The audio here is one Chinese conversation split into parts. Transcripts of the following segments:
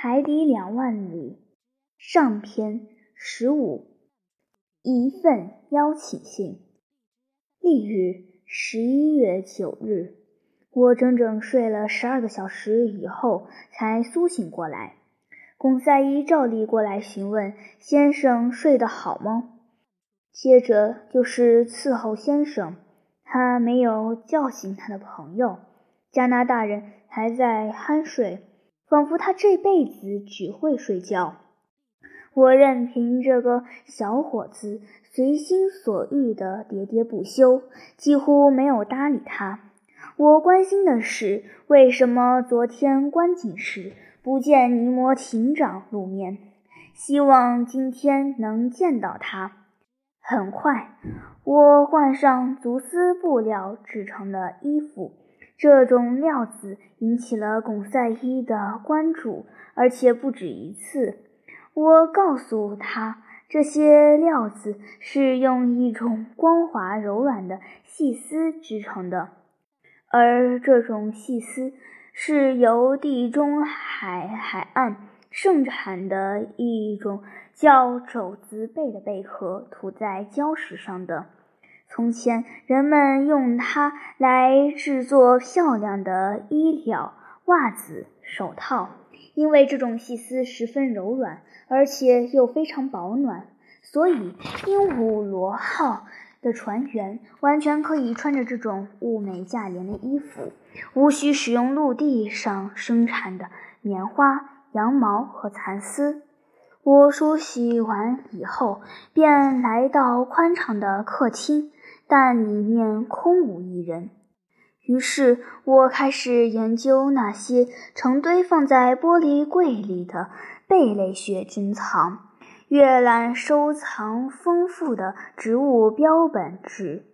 海底两万里上篇十五，一份邀请信。翌日十一月九日，我整整睡了十二个小时以后才苏醒过来。龚赛伊照例过来询问先生睡得好吗？接着就是伺候先生，他没有叫醒他的朋友。加拿大人还在酣睡。仿佛他这辈子只会睡觉。我任凭这个小伙子随心所欲的喋喋不休，几乎没有搭理他。我关心的是，为什么昨天观景时不见尼摩艇长露面？希望今天能见到他。很快，我换上足丝布料制成的衣服。这种料子引起了巩赛伊的关注，而且不止一次。我告诉他，这些料子是用一种光滑柔软的细丝织成的，而这种细丝是由地中海海岸盛产的一种叫肘子贝的贝壳涂在礁石上的。从前，人们用它来制作漂亮的衣料、袜子、手套。因为这种细丝十分柔软，而且又非常保暖，所以鹦鹉螺号的船员完全可以穿着这种物美价廉的衣服，无需使用陆地上生产的棉花、羊毛和蚕丝。我梳洗完以后，便来到宽敞的客厅。但里面空无一人，于是我开始研究那些成堆放在玻璃柜里的贝类学珍藏，阅览收藏丰富的植物标本志，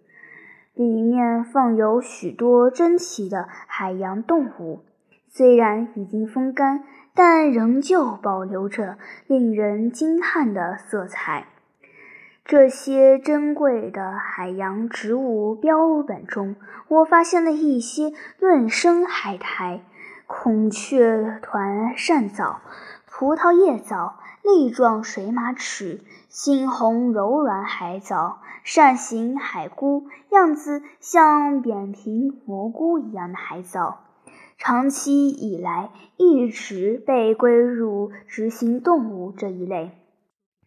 里面放有许多珍奇的海洋动物，虽然已经风干，但仍旧保留着令人惊叹的色彩。这些珍贵的海洋植物标本中，我发现了一些论生海苔、孔雀团扇藻、葡萄叶藻、粒状水马齿、猩红柔软海藻、扇形海菇，样子像扁平蘑菇一样的海藻，长期以来一直被归入直行动物这一类。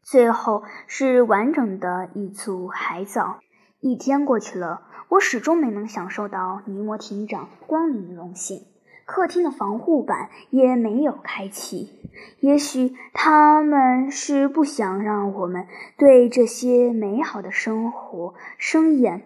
最后是完整的一簇海藻。一天过去了，我始终没能享受到尼摩艇长光临的荣幸。客厅的防护板也没有开启。也许他们是不想让我们对这些美好的生活生厌。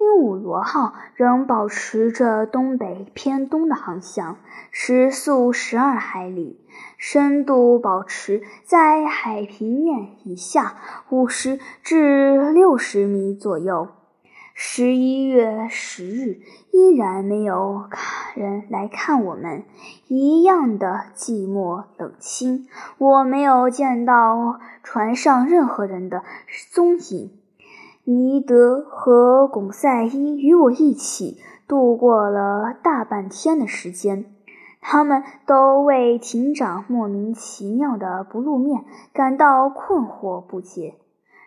鹦鹉螺号仍保持着东北偏东的航向，时速十二海里，深度保持在海平面以下五十至六十米左右。十一月十日，依然没有人来看我们，一样的寂寞冷清。我没有见到船上任何人的踪影。尼德和巩赛伊与我一起度过了大半天的时间，他们都为艇长莫名其妙的不露面感到困惑不解。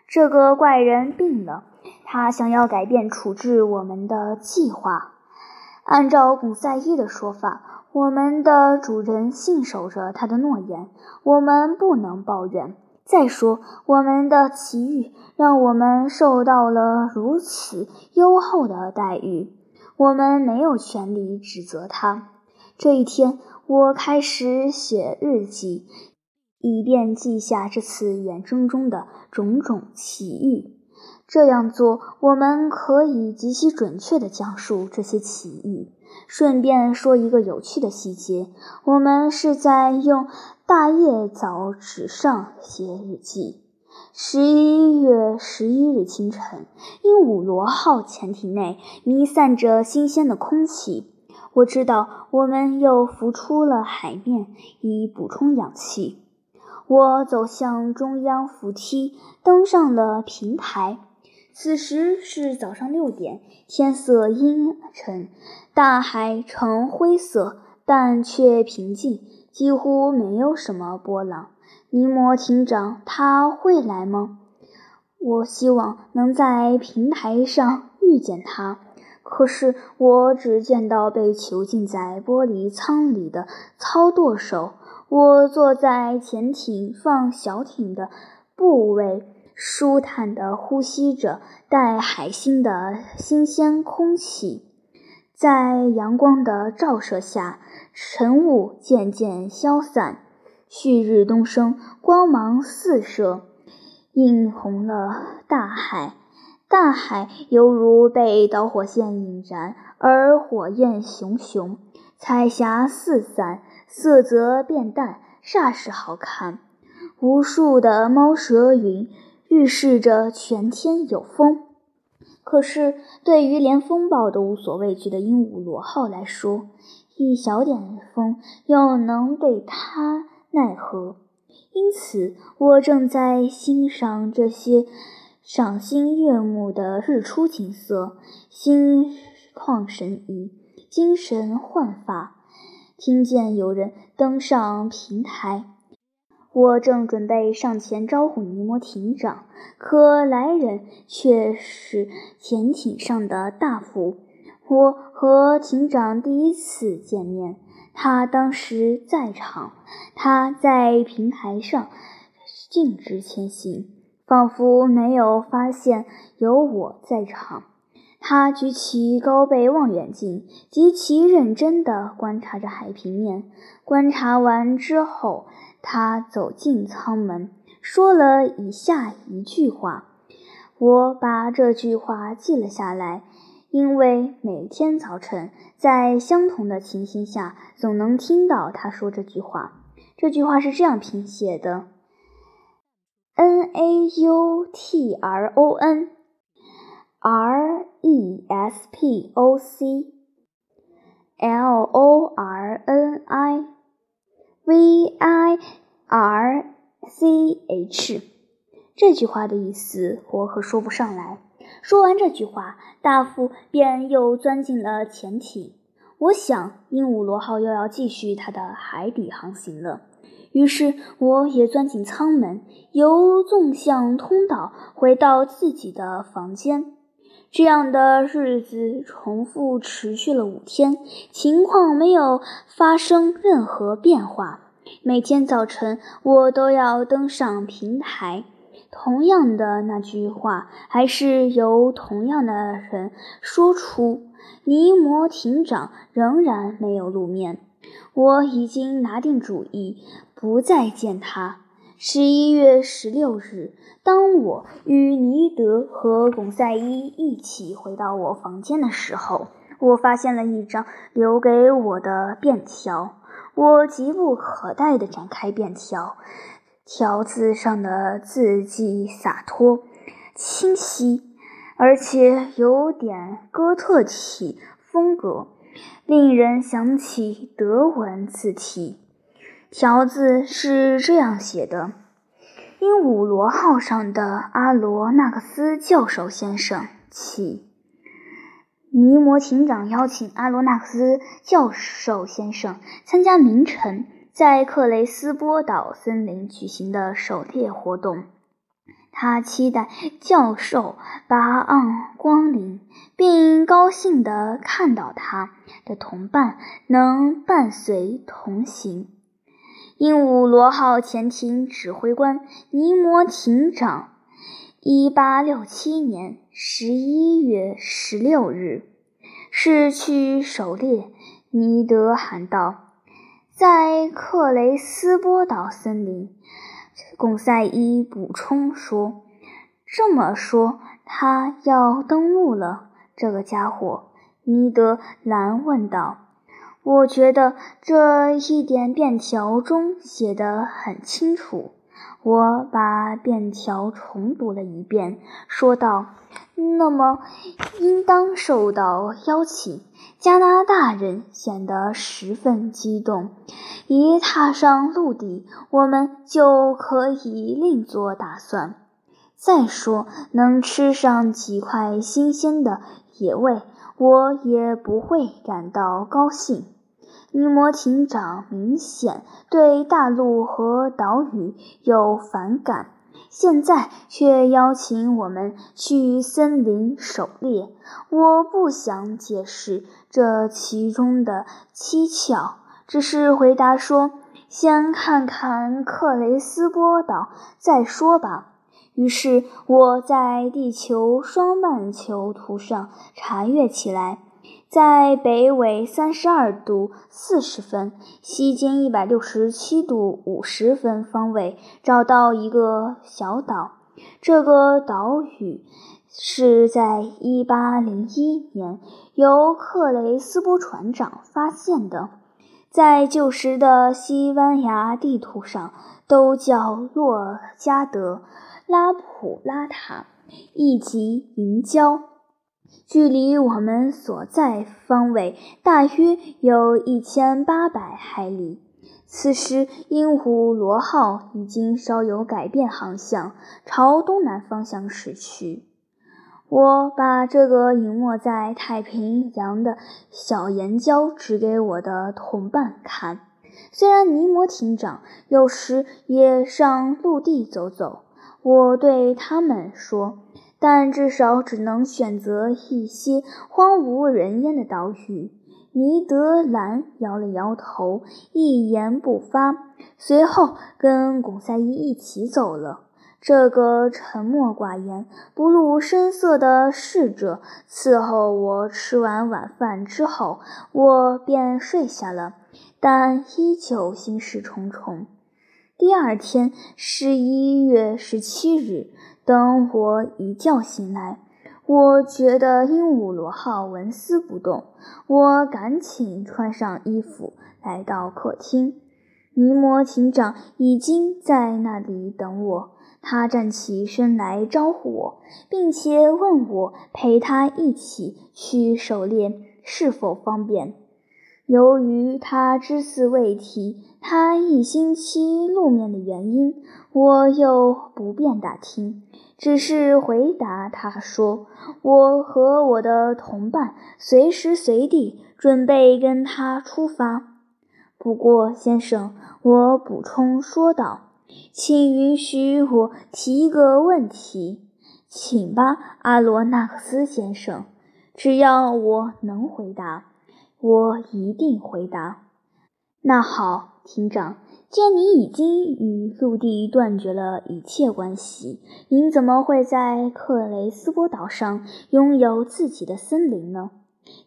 这个怪人病了，他想要改变处置我们的计划。按照巩赛伊的说法，我们的主人信守着他的诺言，我们不能抱怨。再说，我们的奇遇让我们受到了如此优厚的待遇，我们没有权利指责他。这一天，我开始写日记，以便记下这次远征中的种种奇遇。这样做，我们可以极其准确地讲述这些奇遇。顺便说一个有趣的细节：我们是在用大叶藻纸上写日记。十一月十一日清晨，鹦鹉螺号潜艇内弥散着新鲜的空气。我知道我们又浮出了海面，以补充氧气。我走向中央扶梯，登上了平台。此时是早上六点，天色阴沉，大海呈灰色，但却平静，几乎没有什么波浪。尼摩艇长，他会来吗？我希望能在平台上遇见他。可是我只见到被囚禁在玻璃舱里的操舵手。我坐在潜艇放小艇的部位，舒坦地呼吸着带海星的新鲜空气。在阳光的照射下，晨雾渐渐消散，旭日东升，光芒四射，映红了大海。大海犹如被导火线引燃，而火焰熊熊，彩霞四散，色泽变淡，煞是好看。无数的猫蛇云预示着全天有风。可是，对于连风暴都无所畏惧的鹦鹉螺号来说，一小点风又能对它奈何？因此，我正在欣赏这些。赏心悦目的日出景色，心旷神怡，精神焕发。听见有人登上平台，我正准备上前招呼尼摩艇长，可来人却是潜艇上的大副。我和艇长第一次见面，他当时在场，他在平台上径直前行。仿佛没有发现有我在场，他举起高倍望远镜，极其认真地观察着海平面。观察完之后，他走进舱门，说了以下一句话。我把这句话记了下来，因为每天早晨在相同的情形下，总能听到他说这句话。这句话是这样拼写的。N A U T R O N R E S P O C L O R N I V I R C H，这句话的意思我可说不上来。说完这句话，大副便又钻进了潜艇。我想，鹦鹉螺号又要继续它的海底航行了。于是我也钻进舱门，由纵向通道回到自己的房间。这样的日子重复持续了五天，情况没有发生任何变化。每天早晨，我都要登上平台，同样的那句话还是由同样的人说出。尼摩艇长仍然没有露面。我已经拿定主意。不再见他。十一月十六日，当我与尼德和巩赛伊一起回到我房间的时候，我发现了一张留给我的便条。我急不可待地展开便条，条子上的字迹洒脱、清晰，而且有点哥特体风格，令人想起德文字体。条子是这样写的：“鹦鹉螺号上的阿罗纳克斯教授先生，起。尼摩艇长邀请阿罗纳克斯教授先生参加明晨在克雷斯波岛森林举行的狩猎活动。他期待教授巴昂光临，并高兴地看到他的同伴能伴随同行。”鹦鹉螺号潜艇指挥官尼摩艇长，一八六七年十一月十六日，是去狩猎。尼德喊道：“在克雷斯波岛森林。”贡赛伊补充说：“这么说，他要登陆了？”这个家伙，尼德兰问道。我觉得这一点便条中写得很清楚。我把便条重读了一遍，说道：“那么，应当受到邀请。”加拿大人显得十分激动。一踏上陆地，我们就可以另做打算。再说，能吃上几块新鲜的野味，我也不会感到高兴。尼摩艇长明显对大陆和岛屿有反感，现在却邀请我们去森林狩猎。我不想解释这其中的蹊跷，只是回答说：“先看看克雷斯波岛再说吧。”于是我在地球双半球图上查阅起来，在北纬三十二度四十分、西经一百六十七度五十分方位找到一个小岛。这个岛屿是在一八零一年由克雷斯波船长发现的，在旧时的西班牙地图上都叫洛加德。拉普拉塔，以及银礁，距离我们所在方位大约有一千八百海里。此时，鹦鹉螺号已经稍有改变航向，朝东南方向驶去。我把这个隐没在太平洋的小岩礁指给我的同伴看。虽然尼摩艇长有时也上陆地走走。我对他们说：“但至少只能选择一些荒无人烟的岛屿。”尼德兰摇了摇头，一言不发，随后跟巩赛伊一起走了。这个沉默寡言、不露声色的侍者伺候我吃完晚饭之后，我便睡下了，但依旧心事重重。第二天，十一月十七日，等我一觉醒来，我觉得鹦鹉螺号纹丝不动。我赶紧穿上衣服，来到客厅。尼摩艇长已经在那里等我。他站起身来招呼我，并且问我陪他一起去狩猎是否方便。由于他只字未提他一星期露面的原因，我又不便打听，只是回答他说：“我和我的同伴随时随地准备跟他出发。”不过，先生，我补充说道：“请允许我提一个问题，请吧，阿罗纳克斯先生，只要我能回答。”我一定回答。那好，厅长，既然你已经与陆地断绝了一切关系，您怎么会在克雷斯波岛上拥有自己的森林呢？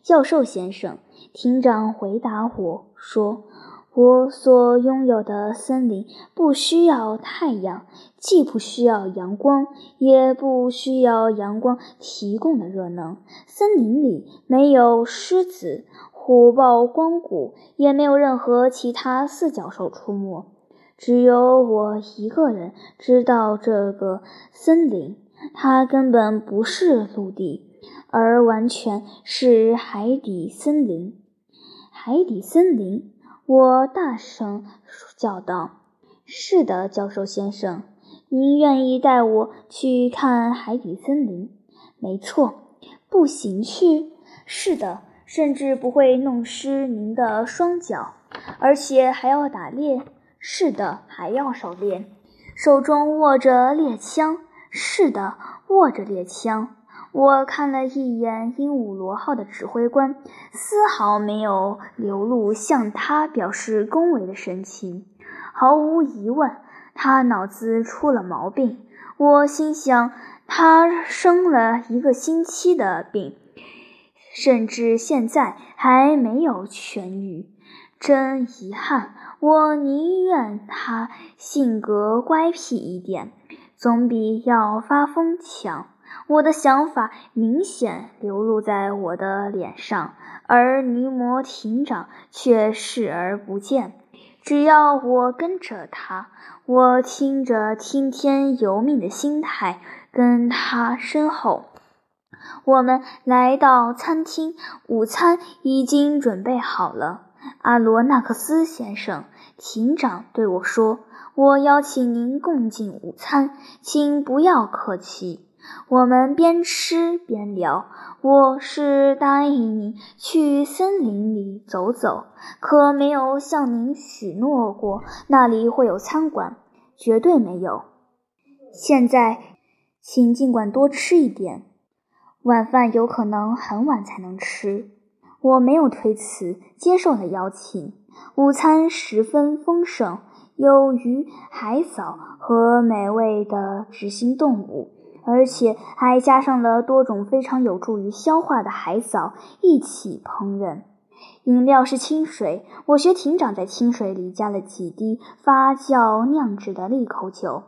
教授先生，厅长回答我说。我所拥有的森林不需要太阳，既不需要阳光，也不需要阳光提供的热能。森林里没有狮子、虎豹、光谷，也没有任何其他四脚兽出没。只有我一个人知道这个森林，它根本不是陆地，而完全是海底森林。海底森林。我大声叫道：“是的，教授先生，您愿意带我去看海底森林？没错，步行去。是的，甚至不会弄湿您的双脚，而且还要打猎。是的，还要狩猎，手中握着猎枪。是的，握着猎枪。”我看了一眼鹦鹉螺号的指挥官，丝毫没有流露向他表示恭维的神情。毫无疑问，他脑子出了毛病。我心想，他生了一个星期的病，甚至现在还没有痊愈。真遗憾，我宁愿他性格乖僻一点，总比要发疯强。我的想法明显流露在我的脸上，而尼摩艇长却视而不见。只要我跟着他，我听着听天由命的心态跟他身后。我们来到餐厅，午餐已经准备好了。阿罗纳克斯先生，艇长对我说：“我邀请您共进午餐，请不要客气。”我们边吃边聊，我是答应你去森林里走走，可没有向您许诺过那里会有餐馆，绝对没有。现在，请尽管多吃一点，晚饭有可能很晚才能吃。我没有推辞，接受了邀请。午餐十分丰盛，有鱼、海藻和美味的执行动物。而且还加上了多种非常有助于消化的海藻一起烹饪。饮料是清水，我学艇长在清水里加了几滴发酵酿制的利口酒。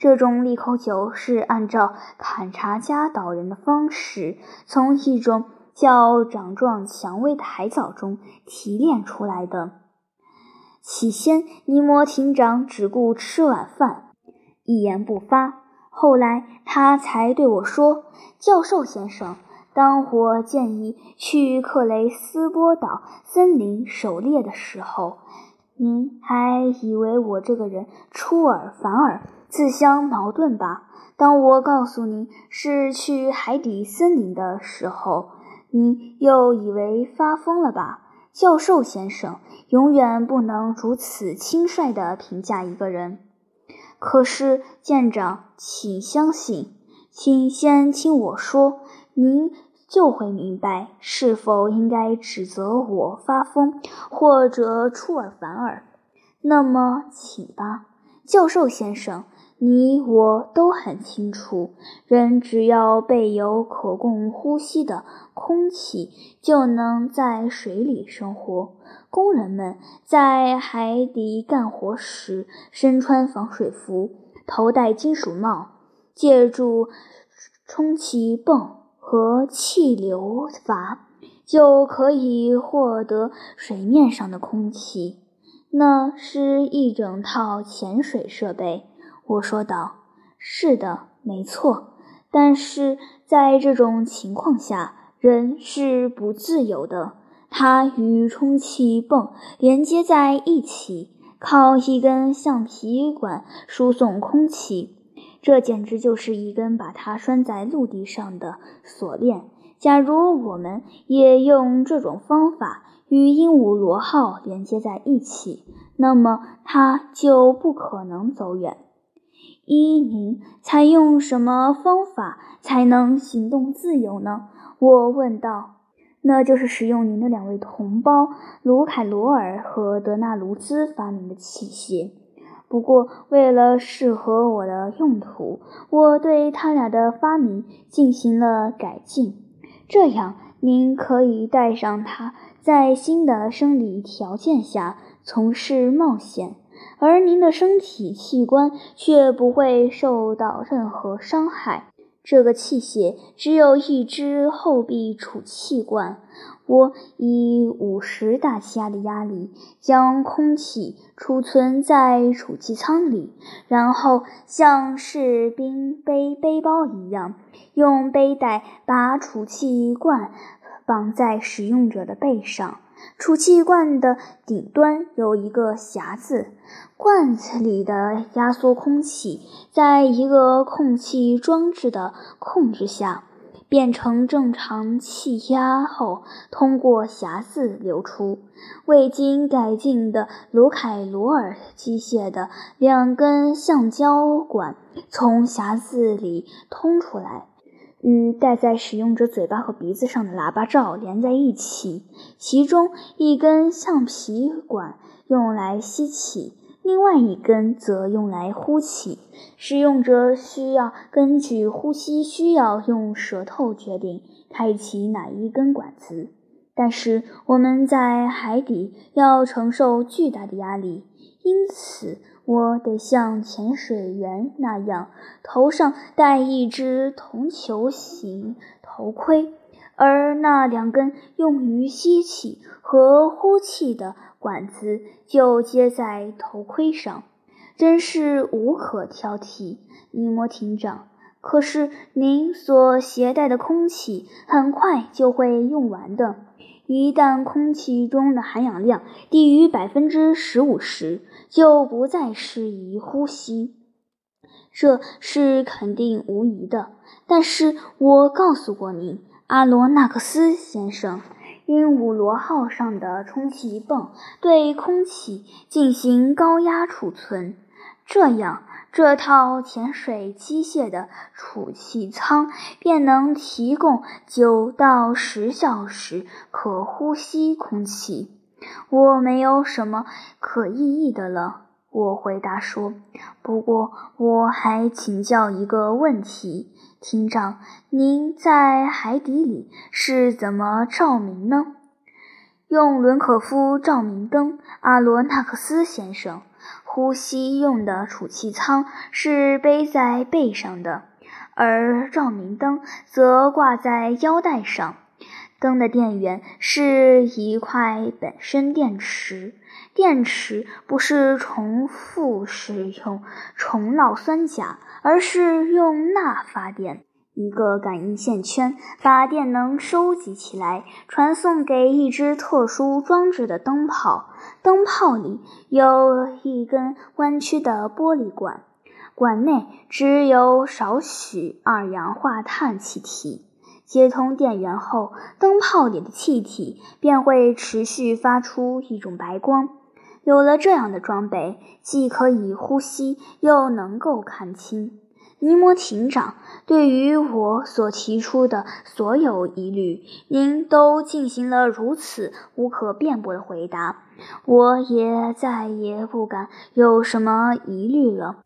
这种利口酒是按照坎察加岛人的方式，从一种叫长状蔷薇的海藻中提炼出来的。起先，尼摩艇长只顾吃晚饭，一言不发。后来他才对我说：“教授先生，当我建议去克雷斯波岛森林狩猎的时候，您还以为我这个人出尔反尔、自相矛盾吧？当我告诉您是去海底森林的时候，您又以为发疯了吧？教授先生，永远不能如此轻率地评价一个人。”可是，舰长，请相信，请先听我说，您就会明白是否应该指责我发疯，或者出尔反尔。那么，请吧，教授先生。你我都很清楚，人只要备有可供呼吸的空气，就能在水里生活。工人们在海底干活时，身穿防水服，头戴金属帽，借助充气泵和气流阀，就可以获得水面上的空气。那是一整套潜水设备。我说道：“是的，没错。但是在这种情况下，人是不自由的。它与充气泵连接在一起，靠一根橡皮管输送空气。这简直就是一根把它拴在陆地上的锁链。假如我们也用这种方法与鹦鹉螺号连接在一起，那么它就不可能走远。”依您采用什么方法才能行动自由呢？我问道。那就是使用您的两位同胞卢凯罗尔和德纳卢兹发明的器械。不过，为了适合我的用途，我对他俩的发明进行了改进。这样，您可以带上它，在新的生理条件下从事冒险。而您的身体器官却不会受到任何伤害。这个器械只有一只后壁储气罐。我以五十大气压的压力将空气储存在储气舱里，然后像士兵背背包一样，用背带把储气罐绑在使用者的背上。储气罐的顶端有一个匣子，罐子里的压缩空气在一个空气装置的控制下变成正常气压后，通过匣子流出。未经改进的卢凯罗尔机械的两根橡胶管从匣子里通出来。与戴在使用者嘴巴和鼻子上的喇叭罩连在一起，其中一根橡皮管用来吸气，另外一根则用来呼气。使用者需要根据呼吸需要用舌头决定开启哪一根管子。但是我们在海底要承受巨大的压力，因此。我得像潜水员那样，头上戴一只铜球形头盔，而那两根用于吸气和呼气的管子就接在头盔上，真是无可挑剔，尼摩艇长。可是您所携带的空气很快就会用完的。一旦空气中的含氧量低于百分之十五时，就不再适宜呼吸，这是肯定无疑的。但是我告诉过您，阿罗纳克斯先生，鹦鹉螺号上的充气泵对空气进行高压储存，这样这套潜水机械的储气舱便能提供九到十小时可呼吸空气。我没有什么可异议的了。我回答说：“不过，我还请教一个问题，厅长，您在海底里是怎么照明呢？”用伦可夫照明灯，阿罗纳克斯先生。呼吸用的储气舱是背在背上的，而照明灯则挂在腰带上。灯的电源是一块本身电池，电池不是重复使用重酪酸钾，而是用钠发电。一个感应线圈把电能收集起来，传送给一只特殊装置的灯泡。灯泡里有一根弯曲的玻璃管，管内只有少许二氧化碳气体。接通电源后，灯泡里的气体便会持续发出一种白光。有了这样的装备，既可以呼吸，又能够看清。尼摩艇长，对于我所提出的所有疑虑，您都进行了如此无可辩驳的回答，我也再也不敢有什么疑虑了。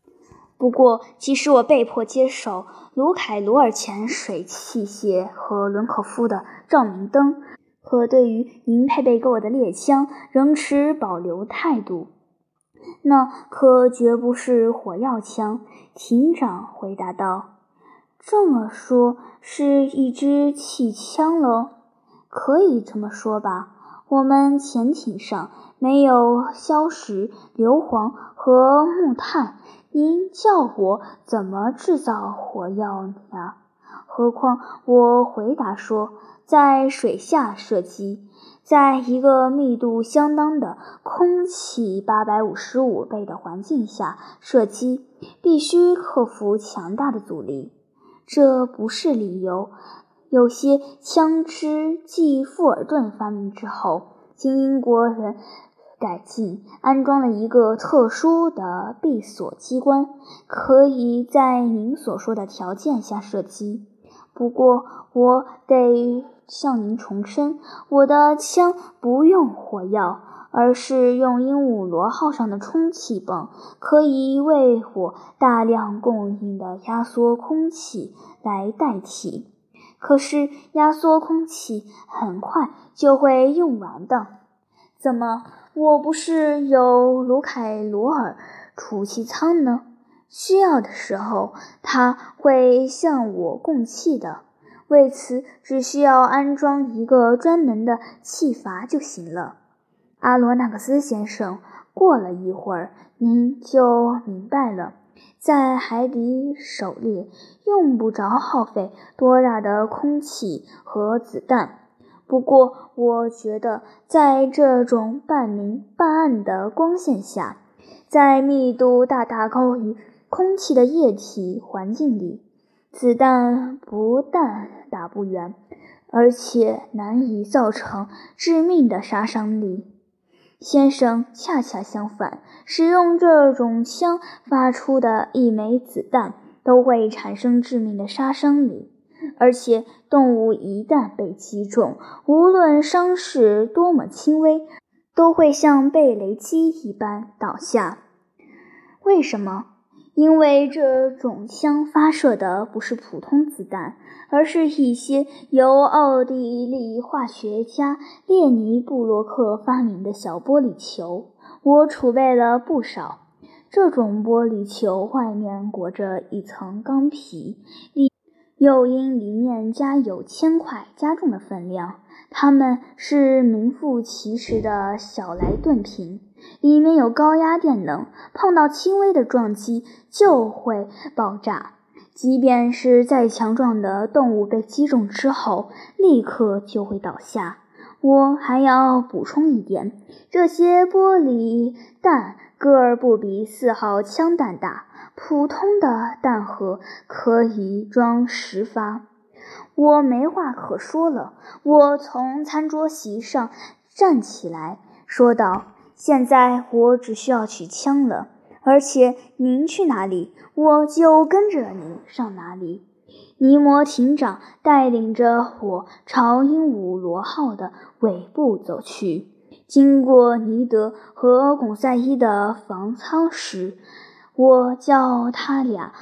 不过，即使我被迫接手卢凯罗尔潜水器械和伦可夫的照明灯，可对于您配备给我的猎枪仍持保留态度。那可绝不是火药枪，艇长回答道。这么说，是一支气枪喽？可以这么说吧。我们潜艇上没有硝石、硫磺和木炭。您叫我怎么制造火药呀？何况我回答说，在水下射击，在一个密度相当的空气八百五十五倍的环境下射击，必须克服强大的阻力。这不是理由。有些枪支继富尔顿发明之后，经英国人。改进安装了一个特殊的闭锁机关，可以在您所说的条件下射击。不过，我得向您重申，我的枪不用火药，而是用鹦鹉螺号上的充气泵，可以为我大量供应的压缩空气来代替。可是，压缩空气很快就会用完的。怎么？我不是有卢凯罗尔储气舱呢？需要的时候，他会向我供气的。为此，只需要安装一个专门的气阀就行了。阿罗纳克斯先生，过了一会儿，您就明白了。在海底狩猎，用不着耗费多大的空气和子弹。不过，我觉得在这种半明半暗的光线下，在密度大大高于空气的液体环境里，子弹不但打不远，而且难以造成致命的杀伤力。先生，恰恰相反，使用这种枪发出的一枚子弹都会产生致命的杀伤力。而且，动物一旦被击中，无论伤势多么轻微，都会像被雷击一般倒下。为什么？因为这种枪发射的不是普通子弹，而是一些由奥地利化学家列尼布洛克发明的小玻璃球。我储备了不少。这种玻璃球外面裹着一层钢皮，里。又因里面加有铅块加重了分量，它们是名副其实的小莱顿瓶，里面有高压电能，碰到轻微的撞击就会爆炸。即便是再强壮的动物被击中之后，立刻就会倒下。我还要补充一点，这些玻璃弹个儿不比四号枪弹大。普通的弹盒可以装十发，我没话可说了。我从餐桌席上站起来，说道：“现在我只需要取枪了，而且您去哪里，我就跟着您上哪里。”尼摩艇长带领着我朝鹦鹉螺号的尾部走去。经过尼德和巩赛伊的房舱时，我叫他俩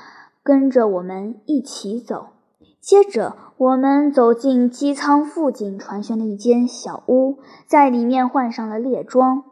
跟着我们一起走。接着，我们走进机舱附近船舷的一间小屋，在里面换上了猎装。